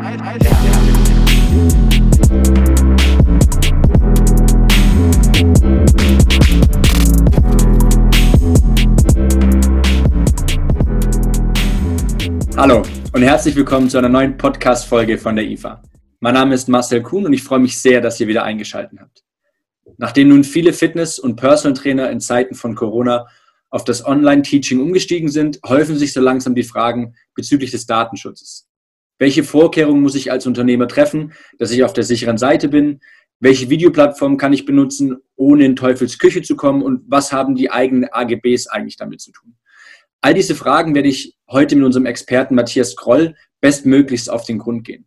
Hallo und herzlich willkommen zu einer neuen Podcast-Folge von der IFA. Mein Name ist Marcel Kuhn und ich freue mich sehr, dass ihr wieder eingeschaltet habt. Nachdem nun viele Fitness- und Personal Trainer in Zeiten von Corona auf das Online-Teaching umgestiegen sind, häufen sich so langsam die Fragen bezüglich des Datenschutzes. Welche Vorkehrungen muss ich als Unternehmer treffen, dass ich auf der sicheren Seite bin? Welche Videoplattform kann ich benutzen, ohne in Teufels Küche zu kommen? Und was haben die eigenen AGBs eigentlich damit zu tun? All diese Fragen werde ich heute mit unserem Experten Matthias Kroll bestmöglichst auf den Grund gehen.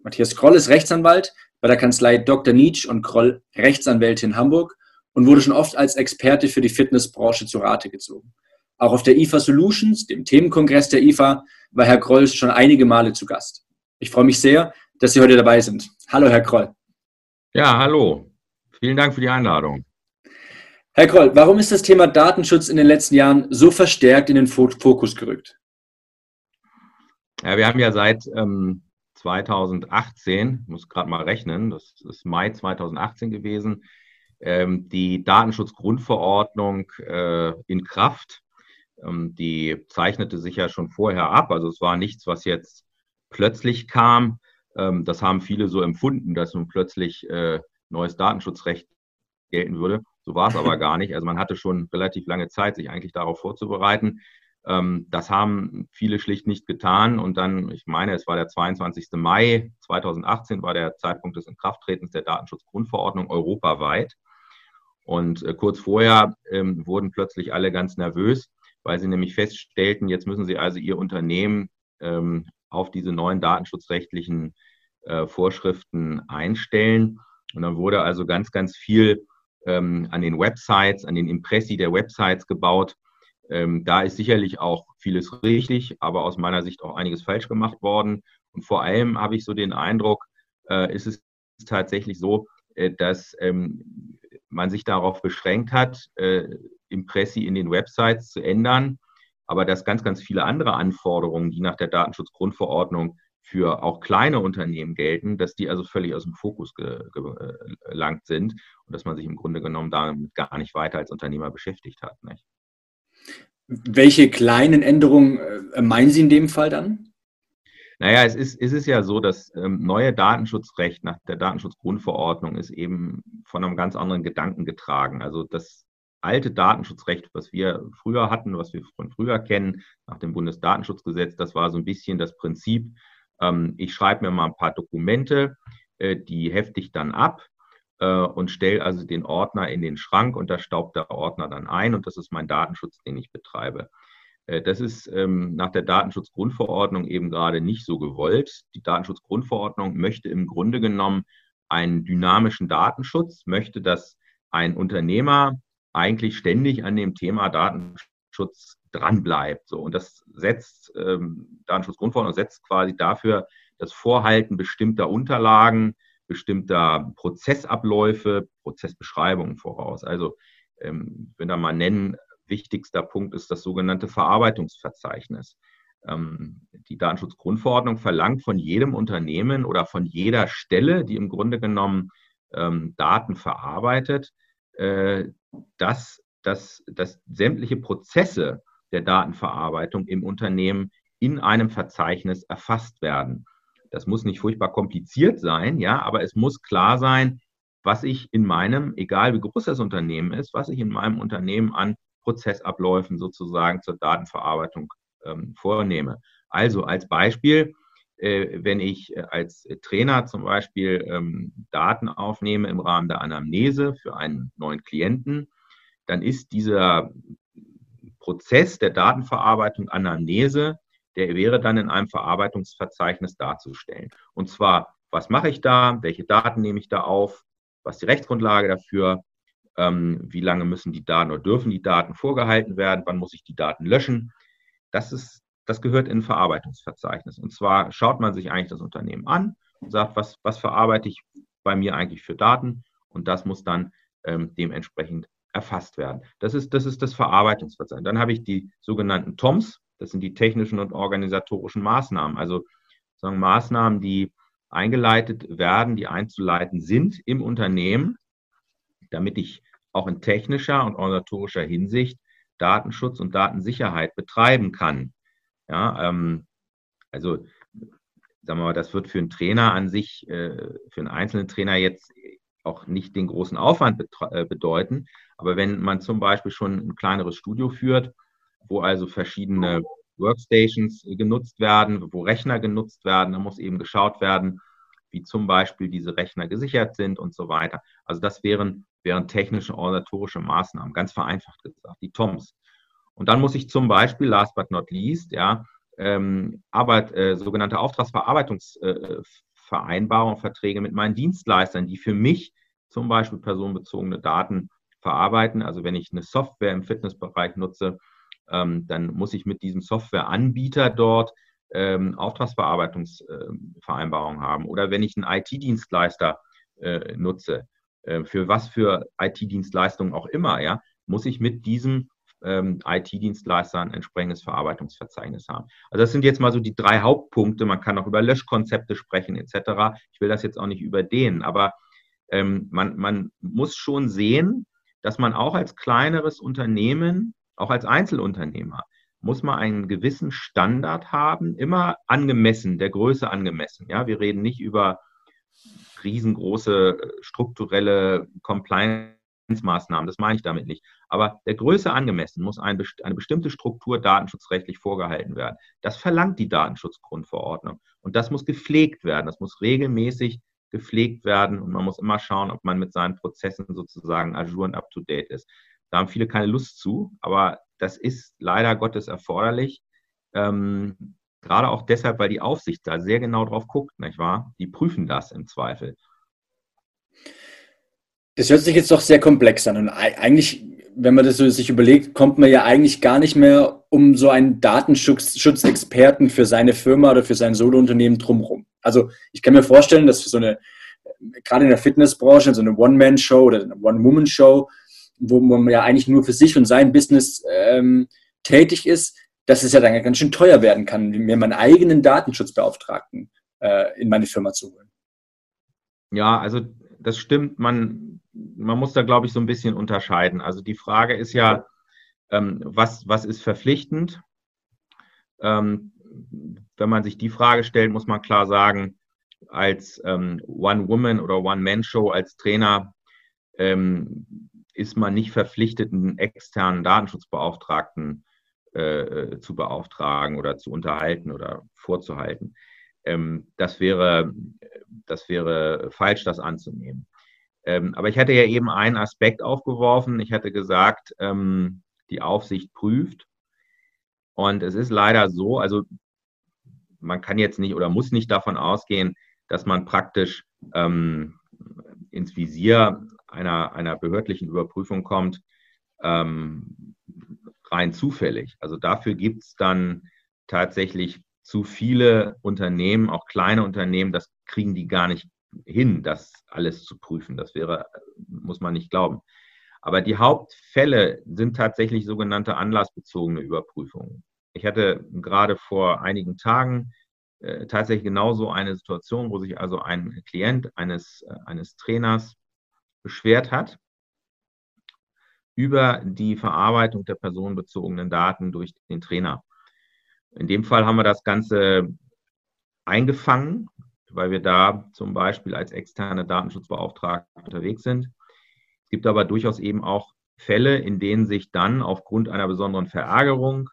Matthias Kroll ist Rechtsanwalt bei der Kanzlei Dr. Nietzsch und Kroll Rechtsanwälte in Hamburg und wurde schon oft als Experte für die Fitnessbranche zu Rate gezogen. Auch auf der IFA Solutions, dem Themenkongress der IFA, war Herr Kroll schon einige Male zu Gast. Ich freue mich sehr, dass Sie heute dabei sind. Hallo, Herr Kroll. Ja, hallo. Vielen Dank für die Einladung. Herr Kroll, warum ist das Thema Datenschutz in den letzten Jahren so verstärkt in den Fokus gerückt? Ja, wir haben ja seit ähm, 2018, muss gerade mal rechnen, das ist Mai 2018 gewesen, ähm, die Datenschutzgrundverordnung äh, in Kraft. Ähm, die zeichnete sich ja schon vorher ab. Also es war nichts, was jetzt plötzlich kam. Ähm, das haben viele so empfunden, dass nun plötzlich äh, neues Datenschutzrecht gelten würde. So war es aber gar nicht. Also man hatte schon relativ lange Zeit, sich eigentlich darauf vorzubereiten. Ähm, das haben viele schlicht nicht getan. Und dann, ich meine, es war der 22. Mai 2018, war der Zeitpunkt des Inkrafttretens der Datenschutzgrundverordnung europaweit. Und äh, kurz vorher wurden plötzlich alle ganz nervös, weil sie nämlich feststellten, jetzt müssen sie also ihr Unternehmen ähm, auf diese neuen datenschutzrechtlichen äh, Vorschriften einstellen. Und dann wurde also ganz, ganz viel ähm, an den Websites, an den Impressi der Websites gebaut, ähm, da ist sicherlich auch vieles richtig, aber aus meiner Sicht auch einiges falsch gemacht worden. Und vor allem habe ich so den Eindruck, äh, ist es tatsächlich so, äh, dass ähm, man sich darauf beschränkt hat, äh, Impressi in den Websites zu ändern, aber dass ganz, ganz viele andere Anforderungen, die nach der Datenschutzgrundverordnung für auch kleine Unternehmen gelten, dass die also völlig aus dem Fokus gelangt sind und dass man sich im Grunde genommen damit gar nicht weiter als Unternehmer beschäftigt hat. Nicht? Welche kleinen Änderungen äh, meinen Sie in dem Fall dann? Naja, es ist, es ist ja so, das ähm, neue Datenschutzrecht nach der Datenschutzgrundverordnung ist eben von einem ganz anderen Gedanken getragen. Also das alte Datenschutzrecht, was wir früher hatten, was wir von früher kennen, nach dem Bundesdatenschutzgesetz, das war so ein bisschen das Prinzip, ähm, ich schreibe mir mal ein paar Dokumente, äh, die hefte ich dann ab äh, und stelle also den Ordner in den Schrank und da staubt der Ordner dann ein und das ist mein Datenschutz, den ich betreibe. Äh, das ist ähm, nach der Datenschutzgrundverordnung eben gerade nicht so gewollt. Die Datenschutzgrundverordnung möchte im Grunde genommen einen dynamischen Datenschutz, möchte, dass ein Unternehmer eigentlich ständig an dem Thema Datenschutz dranbleibt. So, und das setzt, ähm, Datenschutzgrundverordnung setzt quasi dafür das Vorhalten bestimmter Unterlagen, bestimmter Prozessabläufe, Prozessbeschreibungen voraus. Also ähm, ich will da mal nennen, wichtigster Punkt ist das sogenannte Verarbeitungsverzeichnis. Ähm, die Datenschutzgrundverordnung verlangt von jedem Unternehmen oder von jeder Stelle, die im Grunde genommen ähm, Daten verarbeitet, dass, dass, dass sämtliche Prozesse der Datenverarbeitung im Unternehmen in einem Verzeichnis erfasst werden. Das muss nicht furchtbar kompliziert sein, ja, aber es muss klar sein, was ich in meinem, egal wie groß das Unternehmen ist, was ich in meinem Unternehmen an Prozessabläufen sozusagen zur Datenverarbeitung ähm, vornehme. Also als Beispiel, äh, wenn ich äh, als Trainer zum Beispiel ähm, Daten aufnehme im Rahmen der Anamnese für einen neuen Klienten, dann ist dieser Prozess der Datenverarbeitung Anamnese der wäre dann in einem Verarbeitungsverzeichnis darzustellen. Und zwar, was mache ich da, welche Daten nehme ich da auf, was ist die Rechtsgrundlage dafür, ähm, wie lange müssen die Daten oder dürfen die Daten vorgehalten werden, wann muss ich die Daten löschen. Das, ist, das gehört in ein Verarbeitungsverzeichnis. Und zwar schaut man sich eigentlich das Unternehmen an und sagt, was, was verarbeite ich bei mir eigentlich für Daten und das muss dann ähm, dementsprechend erfasst werden. Das ist, das ist das Verarbeitungsverzeichnis. Dann habe ich die sogenannten TOMs, das sind die technischen und organisatorischen Maßnahmen. Also sondern Maßnahmen, die eingeleitet werden, die einzuleiten sind im Unternehmen, damit ich auch in technischer und organisatorischer Hinsicht Datenschutz und Datensicherheit betreiben kann. Ja, ähm, also sagen wir mal, das wird für einen Trainer an sich, äh, für einen einzelnen Trainer jetzt auch nicht den großen Aufwand äh, bedeuten. Aber wenn man zum Beispiel schon ein kleineres Studio führt, wo also verschiedene Workstations genutzt werden, wo Rechner genutzt werden, dann muss eben geschaut werden, wie zum Beispiel diese Rechner gesichert sind und so weiter. Also das wären, wären technische, organisatorische Maßnahmen, ganz vereinfacht gesagt, die TOMs. Und dann muss ich zum Beispiel, last but not least, ja, ähm, Arbeit, äh, sogenannte Auftragsverarbeitungsvereinbarungen, äh, Verträge mit meinen Dienstleistern, die für mich zum Beispiel personenbezogene Daten verarbeiten. Also wenn ich eine Software im Fitnessbereich nutze, ähm, dann muss ich mit diesem Softwareanbieter dort ähm, Auftragsverarbeitungsvereinbarungen äh, haben. Oder wenn ich einen IT-Dienstleister äh, nutze, äh, für was für IT-Dienstleistungen auch immer, ja, muss ich mit diesem ähm, IT-Dienstleister ein entsprechendes Verarbeitungsverzeichnis haben. Also das sind jetzt mal so die drei Hauptpunkte. Man kann auch über Löschkonzepte sprechen etc. Ich will das jetzt auch nicht überdehnen, aber ähm, man, man muss schon sehen, dass man auch als kleineres Unternehmen, auch als Einzelunternehmer, muss man einen gewissen Standard haben, immer angemessen, der Größe angemessen. Ja, wir reden nicht über riesengroße äh, strukturelle Compliance-Maßnahmen, das meine ich damit nicht. Aber der Größe angemessen muss ein, eine bestimmte Struktur datenschutzrechtlich vorgehalten werden. Das verlangt die Datenschutzgrundverordnung. Und das muss gepflegt werden. Das muss regelmäßig gepflegt werden und man muss immer schauen, ob man mit seinen Prozessen sozusagen ajour und up-to-date ist. Da haben viele keine Lust zu, aber das ist leider Gottes erforderlich. Ähm, gerade auch deshalb, weil die Aufsicht da sehr genau drauf guckt, nicht wahr? Die prüfen das im Zweifel. Das hört sich jetzt doch sehr komplex an. Und eigentlich, wenn man das so sich überlegt, kommt man ja eigentlich gar nicht mehr um so einen Datenschutzexperten für seine Firma oder für sein Solounternehmen drumherum. Also ich kann mir vorstellen, dass für so eine, gerade in der Fitnessbranche, so eine One-Man-Show oder eine One-Woman-Show, wo man ja eigentlich nur für sich und sein Business ähm, tätig ist, dass es ja dann ganz schön teuer werden kann, mir meinen eigenen Datenschutzbeauftragten äh, in meine Firma zu holen. Ja, also das stimmt. Man, man muss da, glaube ich, so ein bisschen unterscheiden. Also die Frage ist ja, ähm, was, was ist verpflichtend? Ähm, wenn man sich die Frage stellt, muss man klar sagen, als ähm, One-Woman- oder One-Man-Show als Trainer ähm, ist man nicht verpflichtet, einen externen Datenschutzbeauftragten äh, zu beauftragen oder zu unterhalten oder vorzuhalten. Ähm, das, wäre, das wäre falsch, das anzunehmen. Ähm, aber ich hatte ja eben einen Aspekt aufgeworfen. Ich hatte gesagt, ähm, die Aufsicht prüft. Und es ist leider so, also man kann jetzt nicht oder muss nicht davon ausgehen, dass man praktisch ähm, ins Visier einer, einer behördlichen Überprüfung kommt, ähm, rein zufällig. Also dafür gibt es dann tatsächlich zu viele Unternehmen, auch kleine Unternehmen, das kriegen die gar nicht hin, das alles zu prüfen. Das wäre, muss man nicht glauben. Aber die Hauptfälle sind tatsächlich sogenannte anlassbezogene Überprüfungen. Ich hatte gerade vor einigen Tagen äh, tatsächlich genauso eine Situation, wo sich also ein Klient eines, äh, eines Trainers beschwert hat über die Verarbeitung der personenbezogenen Daten durch den Trainer. In dem Fall haben wir das Ganze eingefangen, weil wir da zum Beispiel als externe Datenschutzbeauftragte unterwegs sind. Es gibt aber durchaus eben auch Fälle, in denen sich dann aufgrund einer besonderen Verärgerung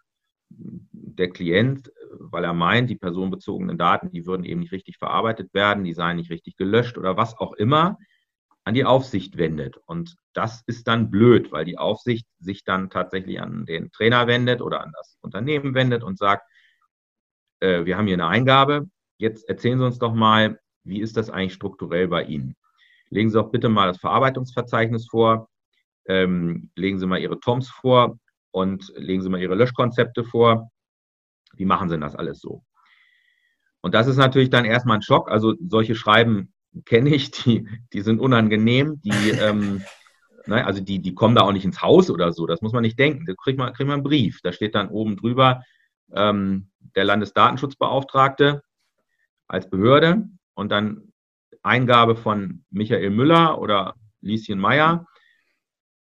der Klient, weil er meint, die personenbezogenen Daten, die würden eben nicht richtig verarbeitet werden, die seien nicht richtig gelöscht oder was auch immer, an die Aufsicht wendet. Und das ist dann blöd, weil die Aufsicht sich dann tatsächlich an den Trainer wendet oder an das Unternehmen wendet und sagt, äh, wir haben hier eine Eingabe, jetzt erzählen Sie uns doch mal, wie ist das eigentlich strukturell bei Ihnen? Legen Sie doch bitte mal das Verarbeitungsverzeichnis vor, ähm, legen Sie mal Ihre TOMs vor und legen Sie mal Ihre Löschkonzepte vor. Wie machen Sie denn das alles so? Und das ist natürlich dann erstmal ein Schock. Also solche Schreiben kenne ich, die, die sind unangenehm, die, ähm, ne, also die, die kommen da auch nicht ins Haus oder so, das muss man nicht denken. Da kriegt man, kriegt man einen Brief, da steht dann oben drüber ähm, der Landesdatenschutzbeauftragte als Behörde und dann Eingabe von Michael Müller oder Lieschen Meyer.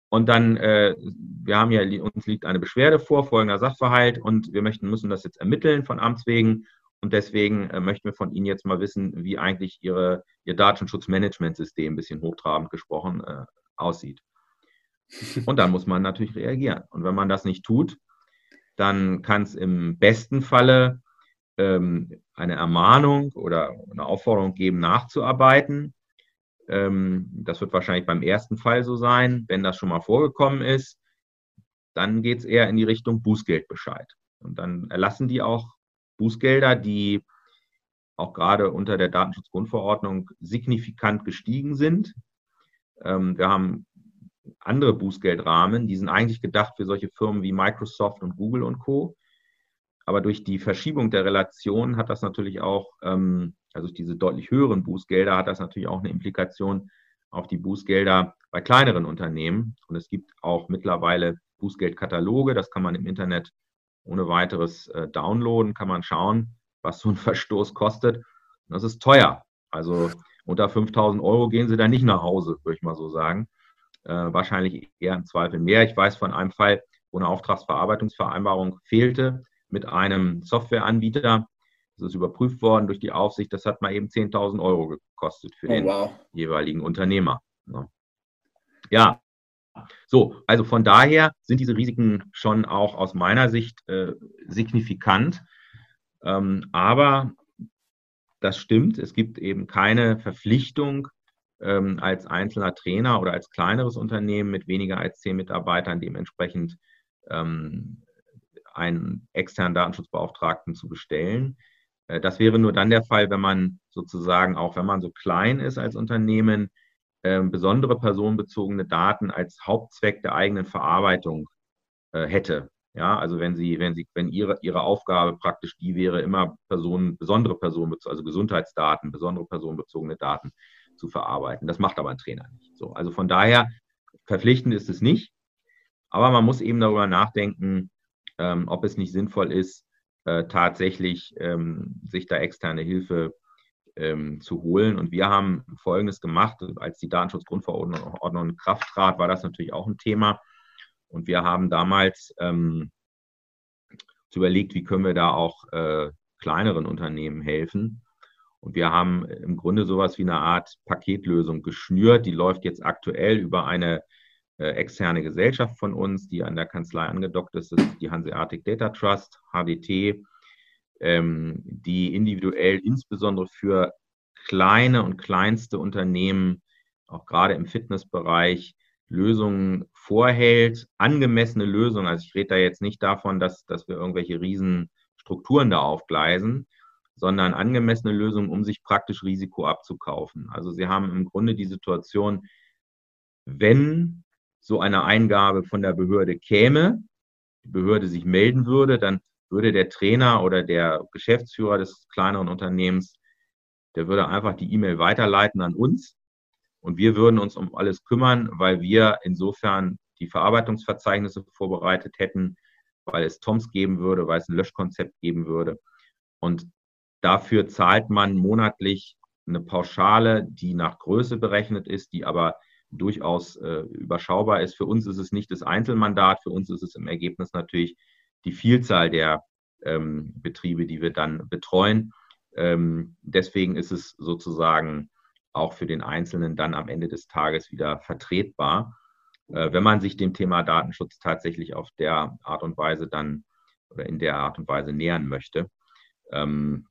Und dann, äh, wir haben ja, uns liegt eine Beschwerde vor, folgender Sachverhalt, und wir möchten, müssen das jetzt ermitteln von Amts wegen. Und deswegen äh, möchten wir von Ihnen jetzt mal wissen, wie eigentlich Ihre, Ihr Datenschutzmanagementsystem, ein bisschen hochtrabend gesprochen, äh, aussieht. Und dann muss man natürlich reagieren. Und wenn man das nicht tut, dann kann es im besten Falle ähm, eine Ermahnung oder eine Aufforderung geben, nachzuarbeiten. Ähm, das wird wahrscheinlich beim ersten Fall so sein. Wenn das schon mal vorgekommen ist, dann geht es eher in die Richtung Bußgeldbescheid. Und dann erlassen die auch Bußgelder, die auch gerade unter der Datenschutzgrundverordnung signifikant gestiegen sind. Ähm, wir haben andere Bußgeldrahmen, die sind eigentlich gedacht für solche Firmen wie Microsoft und Google und Co. Aber durch die Verschiebung der Relation hat das natürlich auch, ähm, also diese deutlich höheren Bußgelder, hat das natürlich auch eine Implikation auf die Bußgelder bei kleineren Unternehmen. Und es gibt auch mittlerweile Bußgeldkataloge, das kann man im Internet ohne weiteres äh, downloaden, kann man schauen, was so ein Verstoß kostet. Und das ist teuer. Also unter 5000 Euro gehen Sie da nicht nach Hause, würde ich mal so sagen. Äh, wahrscheinlich eher im Zweifel mehr. Ich weiß von einem Fall, wo eine Auftragsverarbeitungsvereinbarung fehlte mit einem Softwareanbieter. Das ist überprüft worden durch die Aufsicht. Das hat mal eben 10.000 Euro gekostet für oh, den wow. jeweiligen Unternehmer. Ja, so, also von daher sind diese Risiken schon auch aus meiner Sicht äh, signifikant. Ähm, aber das stimmt, es gibt eben keine Verpflichtung ähm, als einzelner Trainer oder als kleineres Unternehmen mit weniger als zehn Mitarbeitern dementsprechend ähm, einen externen Datenschutzbeauftragten zu bestellen. Äh, das wäre nur dann der Fall, wenn man sozusagen, auch wenn man so klein ist als Unternehmen, äh, besondere personenbezogene Daten als Hauptzweck der eigenen Verarbeitung äh, hätte. Ja, also wenn Sie, wenn Sie, wenn Ihre, Ihre Aufgabe praktisch die wäre, immer Personen, besondere Personen, also Gesundheitsdaten, besondere personenbezogene Daten zu verarbeiten. Das macht aber ein Trainer nicht. So, also von daher verpflichtend ist es nicht. Aber man muss eben darüber nachdenken, ähm, ob es nicht sinnvoll ist, äh, tatsächlich ähm, sich da externe Hilfe ähm, zu holen. Und wir haben Folgendes gemacht, als die Datenschutzgrundverordnung in Kraft trat, war das natürlich auch ein Thema. Und wir haben damals ähm, überlegt, wie können wir da auch äh, kleineren Unternehmen helfen. Und wir haben im Grunde sowas wie eine Art Paketlösung geschnürt. Die läuft jetzt aktuell über eine externe Gesellschaft von uns, die an der Kanzlei angedockt ist, das ist die Hanseatic Data Trust, HDT, ähm, die individuell insbesondere für kleine und kleinste Unternehmen, auch gerade im Fitnessbereich, Lösungen vorhält, angemessene Lösungen. Also ich rede da jetzt nicht davon, dass, dass wir irgendwelche riesen Strukturen da aufgleisen, sondern angemessene Lösungen, um sich praktisch Risiko abzukaufen. Also Sie haben im Grunde die Situation, wenn so eine Eingabe von der Behörde käme, die Behörde sich melden würde, dann würde der Trainer oder der Geschäftsführer des kleineren Unternehmens, der würde einfach die E-Mail weiterleiten an uns und wir würden uns um alles kümmern, weil wir insofern die Verarbeitungsverzeichnisse vorbereitet hätten, weil es TOMS geben würde, weil es ein Löschkonzept geben würde. Und dafür zahlt man monatlich eine Pauschale, die nach Größe berechnet ist, die aber durchaus äh, überschaubar ist. Für uns ist es nicht das Einzelmandat, für uns ist es im Ergebnis natürlich die Vielzahl der ähm, Betriebe, die wir dann betreuen. Ähm, deswegen ist es sozusagen auch für den Einzelnen dann am Ende des Tages wieder vertretbar, äh, wenn man sich dem Thema Datenschutz tatsächlich auf der Art und Weise dann oder in der Art und Weise nähern möchte. Ähm,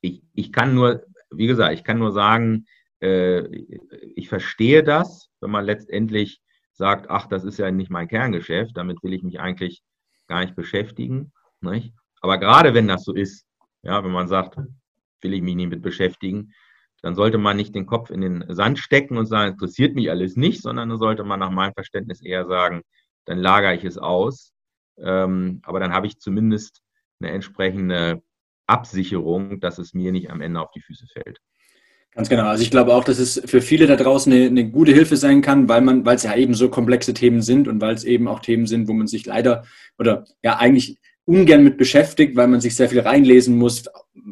ich, ich kann nur, wie gesagt, ich kann nur sagen, ich verstehe das, wenn man letztendlich sagt, ach, das ist ja nicht mein Kerngeschäft, damit will ich mich eigentlich gar nicht beschäftigen. Nicht? Aber gerade wenn das so ist, ja, wenn man sagt, will ich mich nicht mit beschäftigen, dann sollte man nicht den Kopf in den Sand stecken und sagen, interessiert mich alles nicht, sondern dann sollte man nach meinem Verständnis eher sagen, dann lagere ich es aus. Ähm, aber dann habe ich zumindest eine entsprechende Absicherung, dass es mir nicht am Ende auf die Füße fällt. Ganz genau. Also ich glaube auch, dass es für viele da draußen eine, eine gute Hilfe sein kann, weil man, weil es ja eben so komplexe Themen sind und weil es eben auch Themen sind, wo man sich leider oder ja eigentlich ungern mit beschäftigt, weil man sich sehr viel reinlesen muss,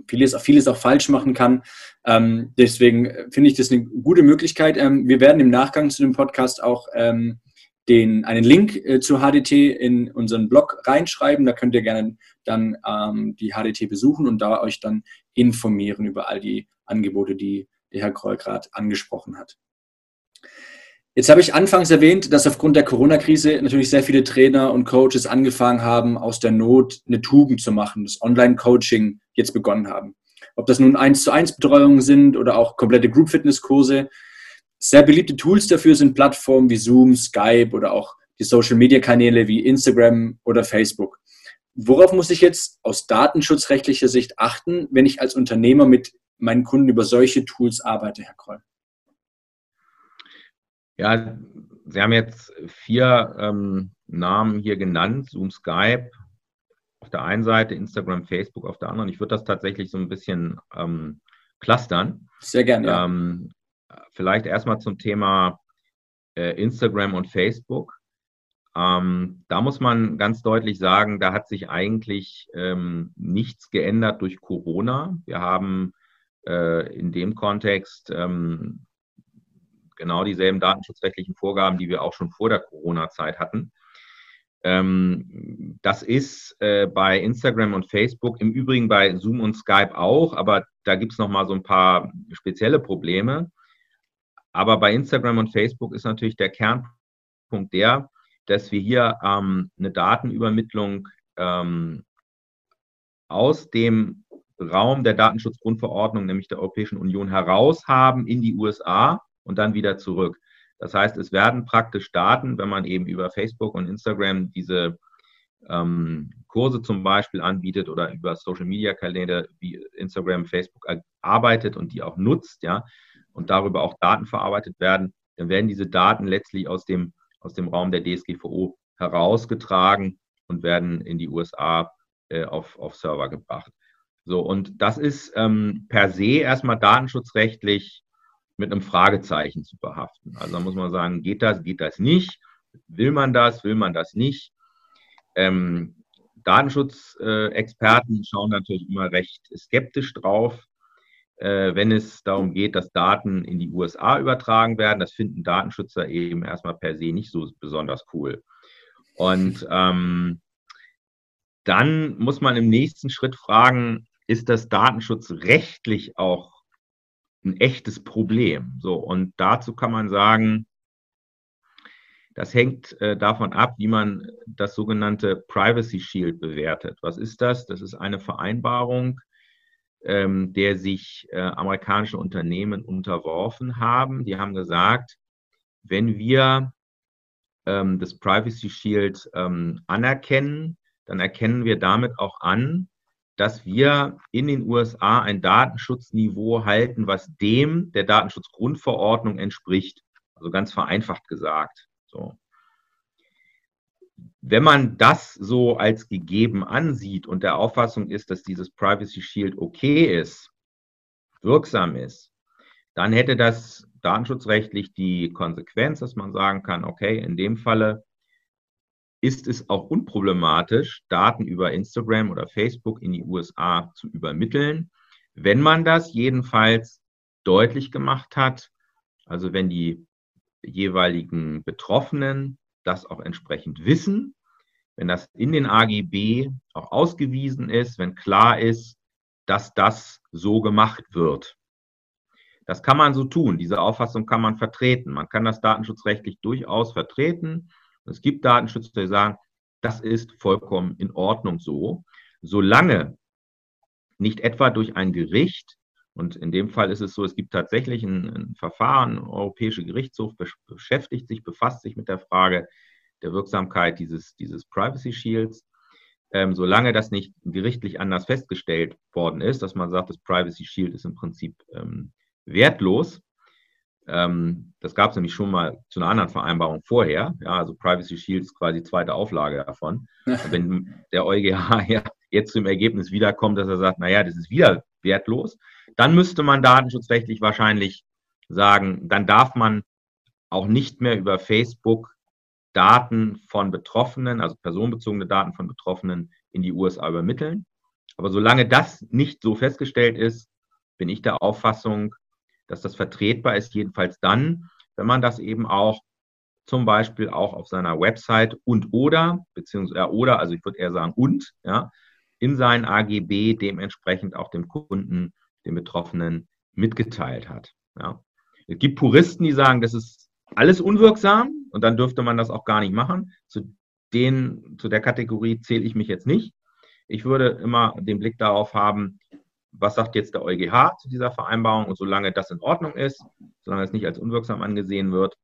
vieles, vieles auch falsch machen kann. Ähm, deswegen finde ich das eine gute Möglichkeit. Ähm, wir werden im Nachgang zu dem Podcast auch ähm, den, einen Link äh, zu HDT in unseren Blog reinschreiben. Da könnt ihr gerne dann ähm, die HDT besuchen und da euch dann informieren über all die Angebote, die der Herr Kroll gerade angesprochen hat. Jetzt habe ich anfangs erwähnt, dass aufgrund der Corona-Krise natürlich sehr viele Trainer und Coaches angefangen haben, aus der Not eine Tugend zu machen, das Online-Coaching jetzt begonnen haben. Ob das nun 1 zu 1 Betreuungen sind oder auch komplette Group-Fitness-Kurse. Sehr beliebte Tools dafür sind Plattformen wie Zoom, Skype oder auch die Social-Media-Kanäle wie Instagram oder Facebook. Worauf muss ich jetzt aus datenschutzrechtlicher Sicht achten, wenn ich als Unternehmer mit meinen Kunden über solche Tools arbeite, Herr Kroll? Ja, Sie haben jetzt vier ähm, Namen hier genannt, Zoom, Skype, auf der einen Seite, Instagram, Facebook auf der anderen. Ich würde das tatsächlich so ein bisschen ähm, clustern. Sehr gerne. Ja. Ähm, vielleicht erstmal zum Thema äh, Instagram und Facebook. Ähm, da muss man ganz deutlich sagen, da hat sich eigentlich ähm, nichts geändert durch Corona. Wir haben äh, in dem Kontext ähm, genau dieselben datenschutzrechtlichen Vorgaben, die wir auch schon vor der Corona-Zeit hatten. Ähm, das ist äh, bei Instagram und Facebook, im Übrigen bei Zoom und Skype auch, aber da gibt es nochmal so ein paar spezielle Probleme. Aber bei Instagram und Facebook ist natürlich der Kernpunkt der, dass wir hier ähm, eine Datenübermittlung ähm, aus dem Raum der Datenschutzgrundverordnung, nämlich der Europäischen Union, heraus haben in die USA und dann wieder zurück. Das heißt, es werden praktisch Daten, wenn man eben über Facebook und Instagram diese ähm, Kurse zum Beispiel anbietet oder über Social Media Kanäle wie Instagram, Facebook arbeitet und die auch nutzt, ja, und darüber auch Daten verarbeitet werden, dann werden diese Daten letztlich aus dem, aus dem Raum der DSGVO herausgetragen und werden in die USA äh, auf, auf Server gebracht. So, und das ist ähm, per se erstmal datenschutzrechtlich mit einem Fragezeichen zu behaften. Also da muss man sagen, geht das, geht das nicht? Will man das, will man das nicht? Ähm, Datenschutzexperten schauen natürlich immer recht skeptisch drauf, äh, wenn es darum geht, dass Daten in die USA übertragen werden. Das finden Datenschützer eben erstmal per se nicht so besonders cool. Und ähm, dann muss man im nächsten Schritt fragen, ist das datenschutzrechtlich auch ein echtes Problem. So, und dazu kann man sagen, das hängt äh, davon ab, wie man das sogenannte Privacy Shield bewertet. Was ist das? Das ist eine Vereinbarung, ähm, der sich äh, amerikanische Unternehmen unterworfen haben. Die haben gesagt, wenn wir ähm, das Privacy Shield ähm, anerkennen, dann erkennen wir damit auch an, dass wir in den USA ein Datenschutzniveau halten, was dem der Datenschutzgrundverordnung entspricht. Also ganz vereinfacht gesagt. So. Wenn man das so als gegeben ansieht und der Auffassung ist, dass dieses Privacy Shield okay ist, wirksam ist, dann hätte das datenschutzrechtlich die Konsequenz, dass man sagen kann, okay, in dem Falle ist es auch unproblematisch, Daten über Instagram oder Facebook in die USA zu übermitteln, wenn man das jedenfalls deutlich gemacht hat, also wenn die jeweiligen Betroffenen das auch entsprechend wissen, wenn das in den AGB auch ausgewiesen ist, wenn klar ist, dass das so gemacht wird. Das kann man so tun, diese Auffassung kann man vertreten. Man kann das datenschutzrechtlich durchaus vertreten es gibt Datenschützer, die sagen, das ist vollkommen in Ordnung so, solange nicht etwa durch ein Gericht, und in dem Fall ist es so, es gibt tatsächlich ein, ein Verfahren, ein Europäischer Gerichtshof beschäftigt sich, befasst sich mit der Frage der Wirksamkeit dieses, dieses Privacy Shields. Ähm, solange das nicht gerichtlich anders festgestellt worden ist, dass man sagt, das Privacy Shield ist im Prinzip ähm, wertlos, ähm, das gab es nämlich schon mal zu einer anderen Vereinbarung vorher. Ja, also Privacy Shield ist quasi die zweite Auflage davon. wenn der EuGH ja jetzt zum Ergebnis wiederkommt, dass er sagt, naja, das ist wieder wertlos, dann müsste man datenschutzrechtlich wahrscheinlich sagen, dann darf man auch nicht mehr über Facebook Daten von Betroffenen, also personenbezogene Daten von Betroffenen in die USA übermitteln. Aber solange das nicht so festgestellt ist, bin ich der Auffassung, dass das vertretbar ist, jedenfalls dann, wenn man das eben auch zum Beispiel auch auf seiner Website und oder, beziehungsweise oder, also ich würde eher sagen und, ja, in seinen AGB dementsprechend auch dem Kunden, dem Betroffenen mitgeteilt hat. Ja. Es gibt Puristen, die sagen, das ist alles unwirksam und dann dürfte man das auch gar nicht machen. Zu, den, zu der Kategorie zähle ich mich jetzt nicht. Ich würde immer den Blick darauf haben, was sagt jetzt der EuGH zu dieser Vereinbarung und solange das in Ordnung ist, solange es nicht als unwirksam angesehen wird,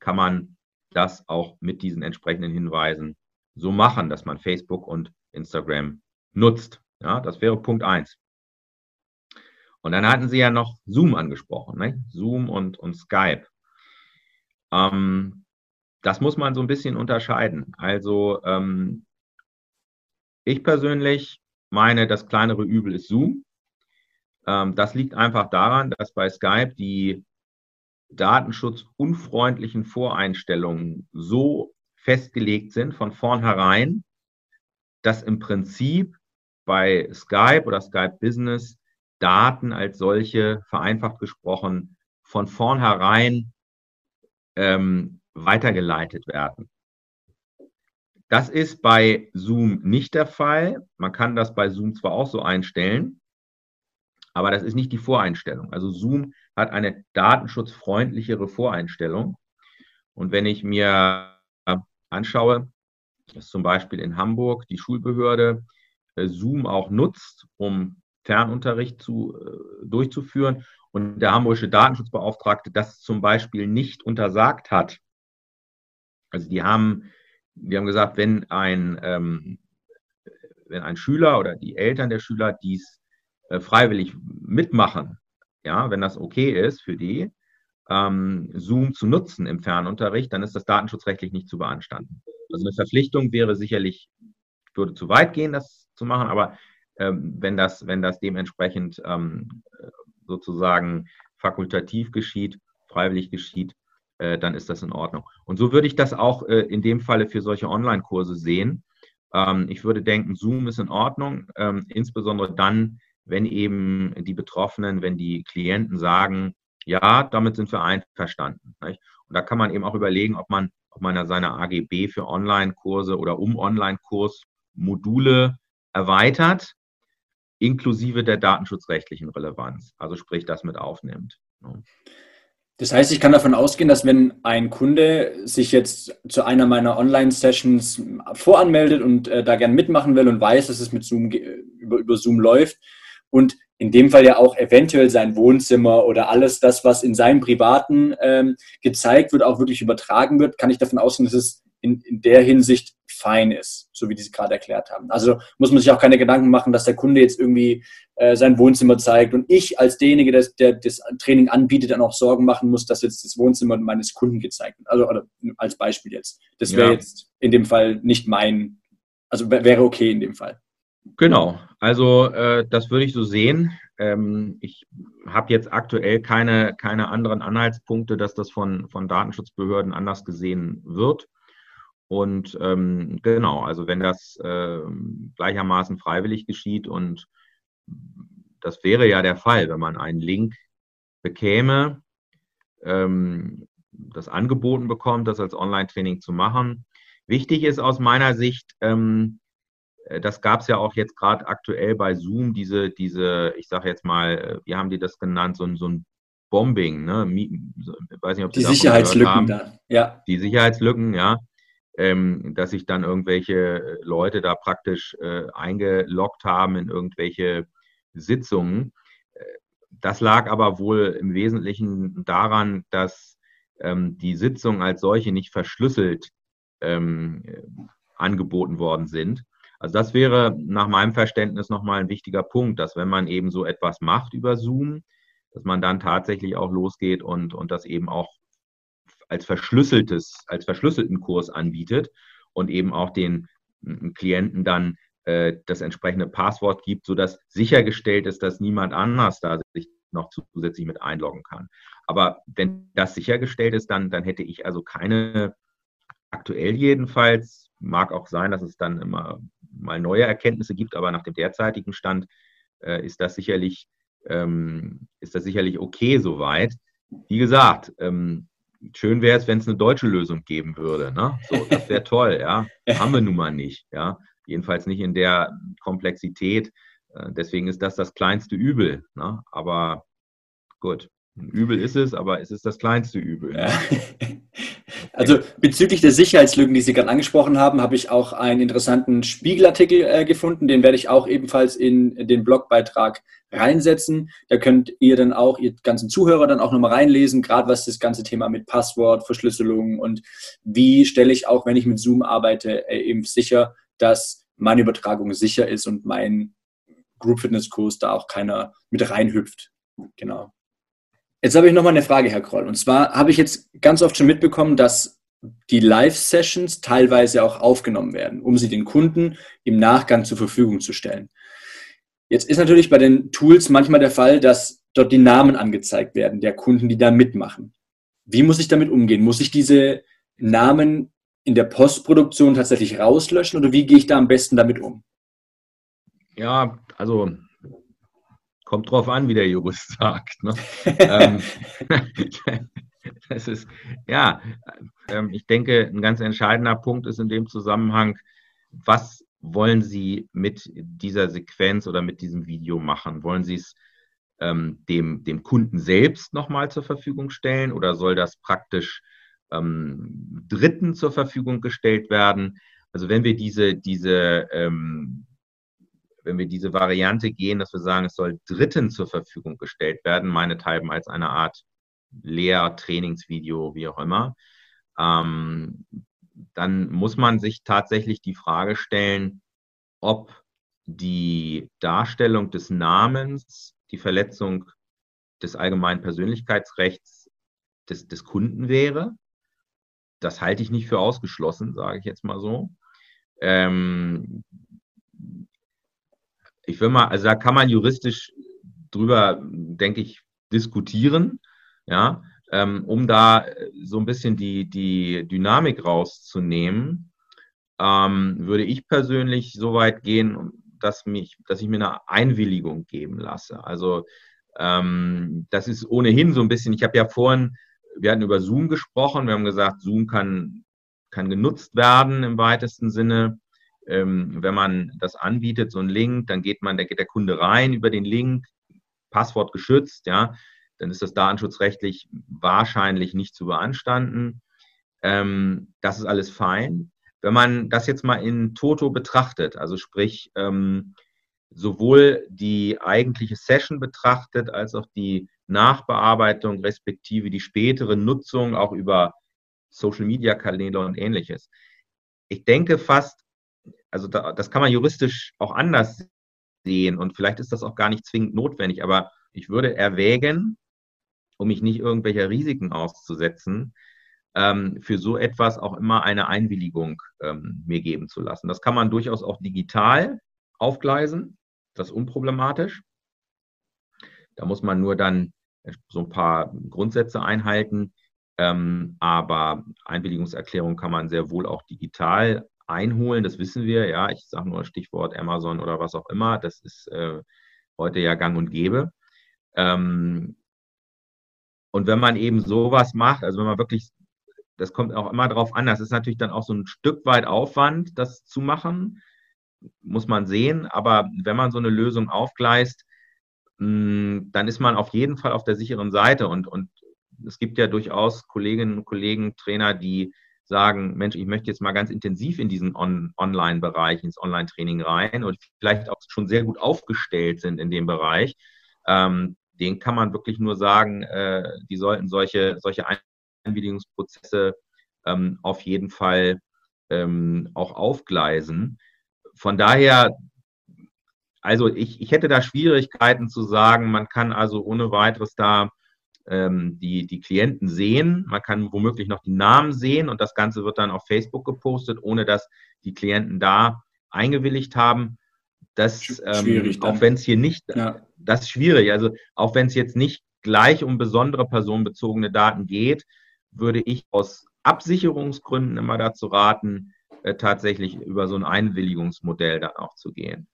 kann man das auch mit diesen entsprechenden Hinweisen so machen, dass man Facebook und Instagram nutzt. Ja, das wäre Punkt 1. Und dann hatten Sie ja noch Zoom angesprochen, ne? Zoom und, und Skype. Ähm, das muss man so ein bisschen unterscheiden. Also ähm, ich persönlich meine, das kleinere Übel ist Zoom. Ähm, das liegt einfach daran, dass bei Skype die datenschutzunfreundlichen Voreinstellungen so festgelegt sind von vornherein, dass im Prinzip bei Skype oder Skype Business Daten als solche, vereinfacht gesprochen, von vornherein ähm, weitergeleitet werden. Das ist bei Zoom nicht der Fall. Man kann das bei Zoom zwar auch so einstellen, aber das ist nicht die Voreinstellung. Also Zoom hat eine datenschutzfreundlichere Voreinstellung. Und wenn ich mir anschaue, dass zum Beispiel in Hamburg die Schulbehörde äh, Zoom auch nutzt, um Fernunterricht zu, äh, durchzuführen und der hamburgische Datenschutzbeauftragte das zum Beispiel nicht untersagt hat. Also die haben, die haben gesagt, wenn ein, ähm, wenn ein Schüler oder die Eltern der Schüler dies äh, freiwillig mitmachen, ja, wenn das okay ist für die, ähm, Zoom zu nutzen im Fernunterricht, dann ist das datenschutzrechtlich nicht zu beanstanden. Also eine Verpflichtung wäre sicherlich, würde zu weit gehen, das zu machen, aber ähm, wenn, das, wenn das dementsprechend ähm, sozusagen fakultativ geschieht, freiwillig geschieht, äh, dann ist das in Ordnung. Und so würde ich das auch äh, in dem Falle für solche Online-Kurse sehen. Ähm, ich würde denken, Zoom ist in Ordnung, ähm, insbesondere dann, wenn eben die Betroffenen, wenn die Klienten sagen, ja, damit sind wir einverstanden. Nicht? Und da kann man eben auch überlegen, ob man, ob man seine AGB für Online-Kurse oder um Online-Kurs-Module erweitert inklusive der datenschutzrechtlichen Relevanz, also sprich das mit aufnimmt. Das heißt, ich kann davon ausgehen, dass wenn ein Kunde sich jetzt zu einer meiner Online-Sessions voranmeldet und äh, da gern mitmachen will und weiß, dass es mit Zoom über, über Zoom läuft und in dem Fall ja auch eventuell sein Wohnzimmer oder alles das, was in seinem Privaten ähm, gezeigt wird, auch wirklich übertragen wird, kann ich davon ausgehen, dass es in, in der Hinsicht fein ist, so wie Sie es gerade erklärt haben. Also muss man sich auch keine Gedanken machen, dass der Kunde jetzt irgendwie äh, sein Wohnzimmer zeigt und ich als derjenige, der, der das Training anbietet, dann auch Sorgen machen muss, dass jetzt das Wohnzimmer meines Kunden gezeigt wird. Also oder als Beispiel jetzt. Das wäre ja. jetzt in dem Fall nicht mein, also wäre okay in dem Fall. Genau, also äh, das würde ich so sehen. Ähm, ich habe jetzt aktuell keine, keine anderen Anhaltspunkte, dass das von, von Datenschutzbehörden anders gesehen wird. Und ähm, genau, also wenn das äh, gleichermaßen freiwillig geschieht und das wäre ja der Fall, wenn man einen Link bekäme, ähm, das angeboten bekommt, das als Online-Training zu machen. Wichtig ist aus meiner Sicht, ähm, äh, das gab es ja auch jetzt gerade aktuell bei Zoom, diese, diese, ich sage jetzt mal, äh, wie haben die das genannt, so, so ein Bombing, ne? Ich weiß nicht, ob die Sicherheitslücken da, ja. Die Sicherheitslücken, ja ähm, dass sich dann irgendwelche Leute da praktisch äh, eingeloggt haben in irgendwelche Sitzungen. Äh, das lag aber wohl im Wesentlichen daran, dass ähm, die Sitzungen als solche nicht verschlüsselt ähm, angeboten worden sind. Also das wäre nach meinem Verständnis nochmal ein wichtiger Punkt, dass wenn man eben so etwas macht über Zoom, dass man dann tatsächlich auch losgeht und, und das eben auch als verschlüsseltes, als verschlüsselten Kurs anbietet und eben auch den Klienten dann äh, das entsprechende Passwort gibt, sodass sichergestellt ist, dass niemand anders da sich noch zusätzlich mit einloggen kann. Aber wenn das sichergestellt ist, dann, dann hätte ich also keine aktuell jedenfalls, mag auch sein, dass es dann immer mal neue Erkenntnisse gibt, aber nach dem derzeitigen Stand äh, ist das sicherlich, ähm, ist das sicherlich okay soweit. Wie gesagt, ähm, schön wäre es, wenn es eine deutsche Lösung geben würde. Ne? So, das wäre toll, ja. Haben wir nun mal nicht, ja. Jedenfalls nicht in der Komplexität. Äh, deswegen ist das das kleinste Übel. Ne? Aber gut, Übel ist es, aber es ist das kleinste Übel. Ja. Also bezüglich der Sicherheitslücken, die Sie gerade angesprochen haben, habe ich auch einen interessanten Spiegelartikel äh, gefunden. Den werde ich auch ebenfalls in den Blogbeitrag reinsetzen. Da könnt ihr dann auch, ihr ganzen Zuhörer dann auch nochmal reinlesen, gerade was das ganze Thema mit Passwort, Verschlüsselung und wie stelle ich auch, wenn ich mit Zoom arbeite, äh, eben sicher, dass meine Übertragung sicher ist und mein Group Fitness Kurs da auch keiner mit reinhüpft. Genau. Jetzt habe ich nochmal eine Frage, Herr Kroll. Und zwar habe ich jetzt ganz oft schon mitbekommen, dass die Live-Sessions teilweise auch aufgenommen werden, um sie den Kunden im Nachgang zur Verfügung zu stellen. Jetzt ist natürlich bei den Tools manchmal der Fall, dass dort die Namen angezeigt werden der Kunden, die da mitmachen. Wie muss ich damit umgehen? Muss ich diese Namen in der Postproduktion tatsächlich rauslöschen oder wie gehe ich da am besten damit um? Ja, also kommt drauf an, wie der Jurist sagt. Ne? ähm, das ist, ja, ähm, ich denke, ein ganz entscheidender Punkt ist in dem Zusammenhang, was wollen Sie mit dieser Sequenz oder mit diesem Video machen? Wollen Sie es ähm, dem, dem Kunden selbst nochmal zur Verfügung stellen oder soll das praktisch ähm, Dritten zur Verfügung gestellt werden? Also wenn wir diese, diese ähm, wenn wir diese Variante gehen, dass wir sagen, es soll Dritten zur Verfügung gestellt werden, meinethalben als eine Art Lehr-, Trainingsvideo, wie auch immer, ähm, dann muss man sich tatsächlich die Frage stellen, ob die Darstellung des Namens die Verletzung des allgemeinen Persönlichkeitsrechts des, des Kunden wäre. Das halte ich nicht für ausgeschlossen, sage ich jetzt mal so. Ähm, ich will mal, also da kann man juristisch drüber, denke ich, diskutieren, ja, ähm, um da so ein bisschen die, die Dynamik rauszunehmen, ähm, würde ich persönlich so weit gehen, dass, mich, dass ich mir eine Einwilligung geben lasse. Also ähm, das ist ohnehin so ein bisschen, ich habe ja vorhin, wir hatten über Zoom gesprochen, wir haben gesagt, Zoom kann, kann genutzt werden im weitesten Sinne ähm, wenn man das anbietet, so ein Link, dann geht man, da geht der Kunde rein über den Link, Passwort geschützt, ja, dann ist das datenschutzrechtlich wahrscheinlich nicht zu beanstanden. Ähm, das ist alles fein. Wenn man das jetzt mal in Toto betrachtet, also sprich ähm, sowohl die eigentliche Session betrachtet, als auch die Nachbearbeitung respektive die spätere Nutzung auch über Social-Media-Kanäle und ähnliches. Ich denke fast, also da, das kann man juristisch auch anders sehen und vielleicht ist das auch gar nicht zwingend notwendig, aber ich würde erwägen, um mich nicht irgendwelcher Risiken auszusetzen, ähm, für so etwas auch immer eine Einwilligung ähm, mir geben zu lassen. Das kann man durchaus auch digital aufgleisen, das ist unproblematisch. Da muss man nur dann so ein paar Grundsätze einhalten. Ähm, aber Einwilligungserklärung kann man sehr wohl auch digital einholen, das wissen wir, ja, ich sage nur Stichwort Amazon oder was auch immer, das ist äh, heute ja gang und gäbe. Ähm, und wenn man eben sowas macht, also wenn man wirklich, das kommt auch immer darauf an, das ist natürlich dann auch so ein Stück weit Aufwand, das zu machen, muss man sehen, aber wenn man so eine Lösung aufgleist, mh, hm, dann ist man auf jeden Fall auf der sicheren Seite. Und, und es gibt ja durchaus Kolleginnen und Kollegen, Trainer, die sagen, Mensch, ich möchte jetzt mal ganz intensiv in diesen On Online-Bereich, ins Online-Training rein und vielleicht auch schon sehr gut aufgestellt sind in dem Bereich, ähm, den kann man wirklich nur sagen, äh, die sollten solche, solche Einwilligungsprozesse ähm, auf jeden Fall ähm, auch aufgleisen. Von daher, also ich, ich hätte da Schwierigkeiten zu sagen, man kann also ohne weiteres da ähm, die, die Klienten sehen. Man kann womöglich noch die Namen sehen und das Ganze wird dann auf Facebook gepostet, ohne dass die Klienten da eingewilligt haben. Das, ähm, auch wenn es hier nicht, ja. das ist schwierig. Also auch wenn es jetzt nicht gleich um besondere personenbezogene Daten geht, würde ich aus Absicherungsgründen immer dazu raten, tatsächlich über so ein Einwilligungsmodell dann auch zu gehen.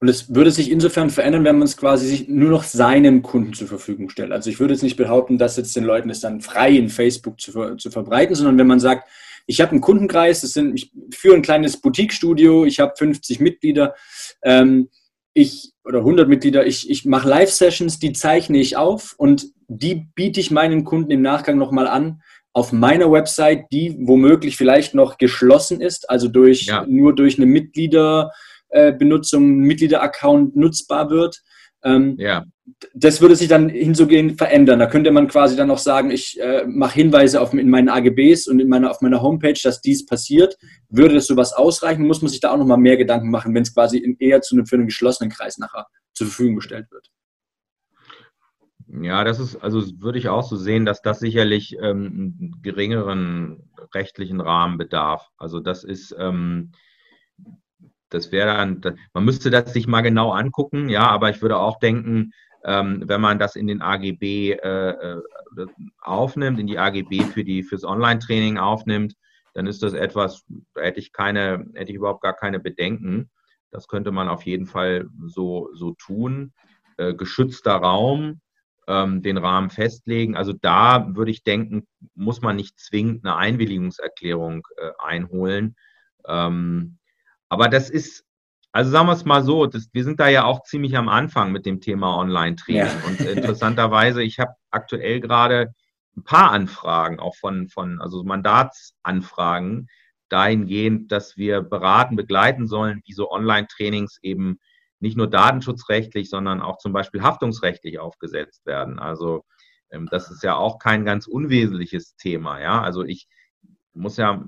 Und es würde sich insofern verändern, wenn man es quasi nur noch seinen Kunden zur Verfügung stellt. Also ich würde jetzt nicht behaupten, dass jetzt den Leuten es dann frei in Facebook zu, zu verbreiten, sondern wenn man sagt, ich habe einen Kundenkreis, das sind, ich führe ein kleines Boutique-Studio, ich habe 50 Mitglieder, ähm, ich oder 100 Mitglieder, ich, ich mache Live-Sessions, die zeichne ich auf und die biete ich meinen Kunden im Nachgang nochmal an auf meiner Website, die womöglich vielleicht noch geschlossen ist, also durch, ja. nur durch eine Mitgliederbenutzung, Mitglieder-Account nutzbar wird. Ähm, ja. Das würde sich dann hinzugehen verändern. Da könnte man quasi dann auch sagen, ich äh, mache Hinweise auf, in meinen AGBs und in meiner, auf meiner Homepage, dass dies passiert. Würde das sowas ausreichen? Muss man sich da auch nochmal mehr Gedanken machen, wenn es quasi eher zu einem, für einen geschlossenen Kreis nachher zur Verfügung gestellt wird? Ja, das ist, also würde ich auch so sehen, dass das sicherlich ähm, einen geringeren rechtlichen Rahmen bedarf. Also das ist, ähm, das wäre dann, man müsste das sich mal genau angucken, ja, aber ich würde auch denken, ähm, wenn man das in den AGB äh, äh, aufnimmt, in die AGB für die fürs Online-Training aufnimmt, dann ist das etwas, da hätte ich keine, hätte ich überhaupt gar keine Bedenken. Das könnte man auf jeden Fall so, so tun. Äh, geschützter Raum, ähm, den Rahmen festlegen. Also da würde ich denken, muss man nicht zwingend eine Einwilligungserklärung äh, einholen. Ähm, aber das ist, also sagen wir es mal so, das, wir sind da ja auch ziemlich am Anfang mit dem Thema Online-Training. Ja. Und interessanterweise, ich habe aktuell gerade ein paar Anfragen, auch von, von also Mandatsanfragen, dahingehend, dass wir beraten, begleiten sollen, wie so Online-Trainings eben nicht nur datenschutzrechtlich, sondern auch zum Beispiel haftungsrechtlich aufgesetzt werden. Also ähm, das ist ja auch kein ganz unwesentliches Thema. Ja, also ich muss ja,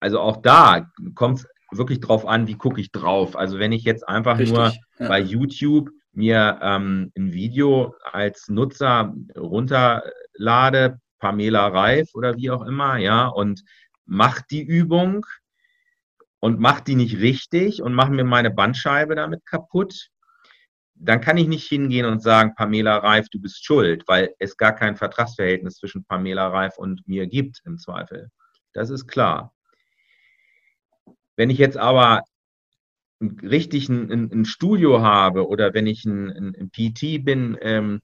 also auch da kommt es wirklich drauf an, wie gucke ich drauf. Also wenn ich jetzt einfach Richtig, nur ja. bei YouTube mir ähm, ein Video als Nutzer runterlade, Pamela Reif oder wie auch immer, ja, und mache die Übung, und mache die nicht richtig und mache mir meine Bandscheibe damit kaputt, dann kann ich nicht hingehen und sagen, Pamela Reif, du bist schuld, weil es gar kein Vertragsverhältnis zwischen Pamela Reif und mir gibt im Zweifel. Das ist klar. Wenn ich jetzt aber richtig ein, ein, ein Studio habe oder wenn ich ein, ein PT bin ähm,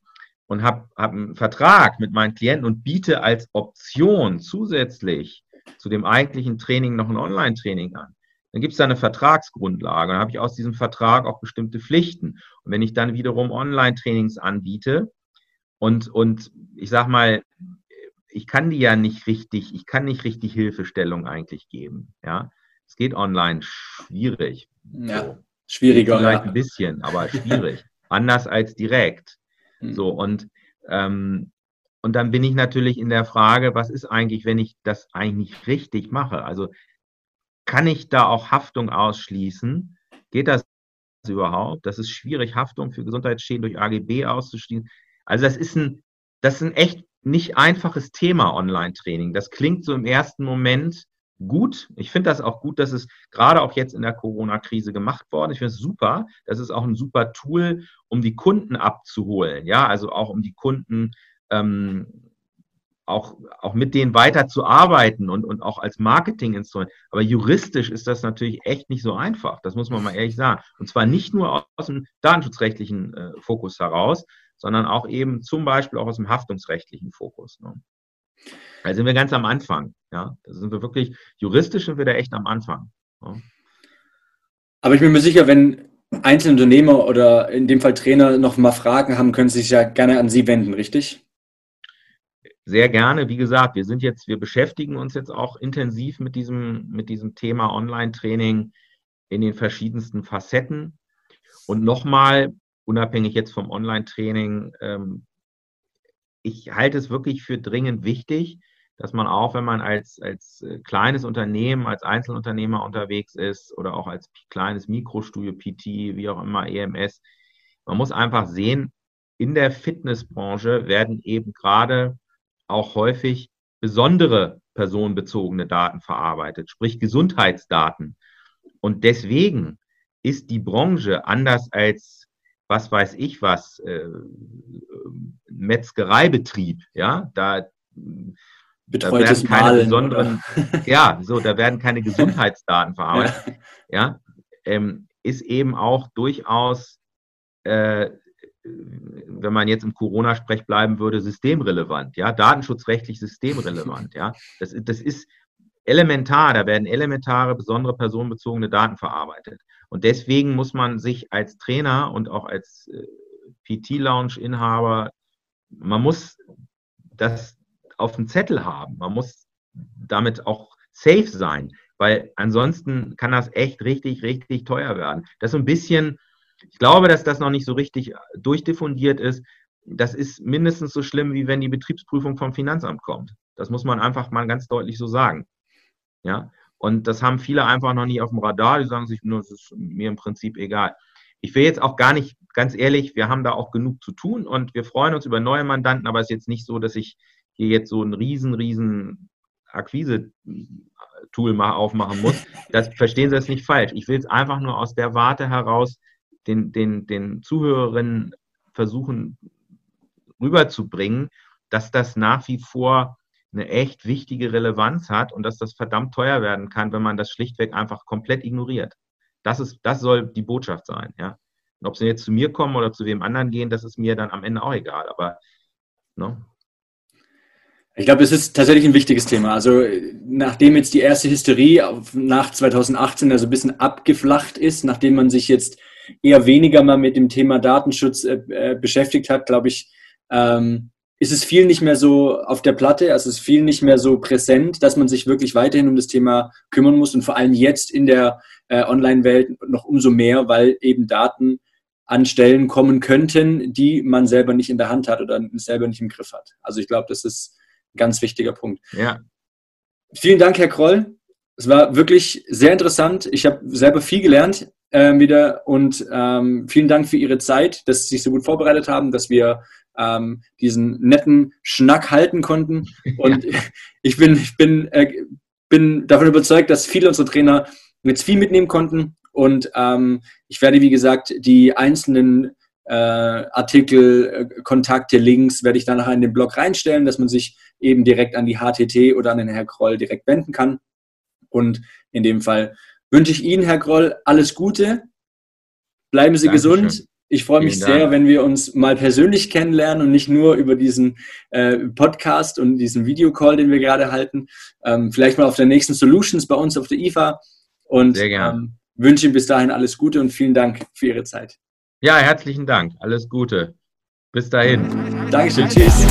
und habe hab einen Vertrag mit meinen Klienten und biete als Option zusätzlich zu dem eigentlichen Training noch ein Online-Training an, dann gibt es da eine Vertragsgrundlage. Dann habe ich aus diesem Vertrag auch bestimmte Pflichten. Und wenn ich dann wiederum Online-Trainings anbiete und, und ich sage mal, ich kann die ja nicht richtig, ich kann nicht richtig Hilfestellung eigentlich geben. Ja, es geht online schwierig. Ja, so. schwieriger. Vielleicht ja. ein bisschen, aber schwierig. Anders als direkt. Hm. So und ähm, und dann bin ich natürlich in der Frage, was ist eigentlich, wenn ich das eigentlich nicht richtig mache? Also kann ich da auch Haftung ausschließen? Geht das überhaupt? Das ist schwierig, Haftung für Gesundheitsschäden durch AGB auszuschließen. Also das ist ein, das ist ein echt nicht einfaches Thema Online-Training. Das klingt so im ersten Moment gut. Ich finde das auch gut, dass es gerade auch jetzt in der Corona-Krise gemacht worden ist. Ich finde es super. Das ist auch ein super Tool, um die Kunden abzuholen. Ja, also auch um die Kunden ähm, auch, auch mit denen weiterzuarbeiten und, und auch als Marketinginstrument. Aber juristisch ist das natürlich echt nicht so einfach. Das muss man mal ehrlich sagen. Und zwar nicht nur aus dem datenschutzrechtlichen äh, Fokus heraus, sondern auch eben zum Beispiel auch aus dem haftungsrechtlichen Fokus. Ne? Da sind wir ganz am Anfang. Ja, da sind wir wirklich, juristisch sind wir da echt am Anfang. Ne? Aber ich bin mir sicher, wenn einzelne Unternehmer oder in dem Fall Trainer noch mal Fragen haben, können sie sich ja gerne an Sie wenden, richtig? Sehr gerne. Wie gesagt, wir sind jetzt, wir beschäftigen uns jetzt auch intensiv mit diesem, mit diesem Thema Online-Training in den verschiedensten Facetten. Und nochmal, unabhängig jetzt vom Online-Training, ähm, ich halte es wirklich für dringend wichtig, dass man auch, wenn man als, als äh, kleines Unternehmen, als Einzelunternehmer unterwegs ist oder auch als kleines Mikrostudio, PT, wie auch immer, EMS, man muss einfach sehen, in der Fitnessbranche werden eben gerade auch häufig besondere personenbezogene Daten verarbeitet, sprich Gesundheitsdaten. Und deswegen ist die Branche anders als, was weiß ich was, äh, Metzgereibetrieb, ja, da betreutes da keine Malen besonderen, ja, so, da werden keine Gesundheitsdaten verarbeitet. Ja, ja ähm, ist eben auch durchaus, äh, wenn man jetzt im Corona-Sprech bleiben würde, systemrelevant, ja, datenschutzrechtlich systemrelevant, ja. Das, das ist elementar, da werden elementare, besondere personenbezogene Daten verarbeitet. Und deswegen muss man sich als Trainer und auch als äh, PT-Lounge-Inhaber, man muss das auf dem Zettel haben. Man muss damit auch safe sein, weil ansonsten kann das echt richtig, richtig teuer werden. Das ist so ein bisschen, ich glaube, dass das noch nicht so richtig durchdiffundiert ist. Das ist mindestens so schlimm, wie wenn die Betriebsprüfung vom Finanzamt kommt. Das muss man einfach mal ganz deutlich so sagen. Ja, und das haben viele einfach noch nie auf dem Radar. Die sagen sich nur, es ist mir im Prinzip egal. Ich will jetzt auch gar nicht, ganz ehrlich, wir haben da auch genug zu tun und wir freuen uns über neue Mandanten, aber es ist jetzt nicht so, dass ich hier jetzt so ein riesen, riesen Akquise-Tool aufmachen muss. Das verstehen Sie das nicht falsch. Ich will es einfach nur aus der Warte heraus den, den, den Zuhörerinnen versuchen rüberzubringen, dass das nach wie vor eine echt wichtige Relevanz hat und dass das verdammt teuer werden kann, wenn man das schlichtweg einfach komplett ignoriert. Das ist, das soll die Botschaft sein, ja. Und ob sie jetzt zu mir kommen oder zu wem anderen gehen, das ist mir dann am Ende auch egal. Aber ne, ich glaube, es ist tatsächlich ein wichtiges Thema. Also nachdem jetzt die erste Hysterie nach 2018 also ein bisschen abgeflacht ist, nachdem man sich jetzt eher weniger mal mit dem Thema Datenschutz äh, äh, beschäftigt hat, glaube ich, ähm, ist es viel nicht mehr so auf der Platte, also es ist viel nicht mehr so präsent, dass man sich wirklich weiterhin um das Thema kümmern muss und vor allem jetzt in der äh, Online-Welt noch umso mehr, weil eben Daten an Stellen kommen könnten, die man selber nicht in der Hand hat oder selber nicht im Griff hat. Also ich glaube, das ist ganz wichtiger Punkt. Ja. Vielen Dank, Herr Kroll. Es war wirklich sehr interessant. Ich habe selber viel gelernt äh, wieder und ähm, vielen Dank für Ihre Zeit, dass Sie sich so gut vorbereitet haben, dass wir ähm, diesen netten Schnack halten konnten. Und ja. ich bin, ich bin, äh, bin davon überzeugt, dass viele unserer Trainer jetzt viel mitnehmen konnten. Und ähm, ich werde, wie gesagt, die einzelnen äh, Artikel, äh, Kontakte, Links werde ich dann nachher in den Blog reinstellen, dass man sich eben direkt an die HTT oder an den Herr Kroll direkt wenden kann. Und in dem Fall wünsche ich Ihnen, Herr Kroll, alles Gute. Bleiben Sie Dankeschön. gesund. Ich freue mich sehr, wenn wir uns mal persönlich kennenlernen und nicht nur über diesen äh, Podcast und diesen Videocall, den wir gerade halten. Ähm, vielleicht mal auf der nächsten Solutions bei uns auf der IFA. Und ähm, wünsche Ihnen bis dahin alles Gute und vielen Dank für Ihre Zeit. Ja, herzlichen Dank. Alles Gute. Bis dahin. Dankeschön. Tschüss.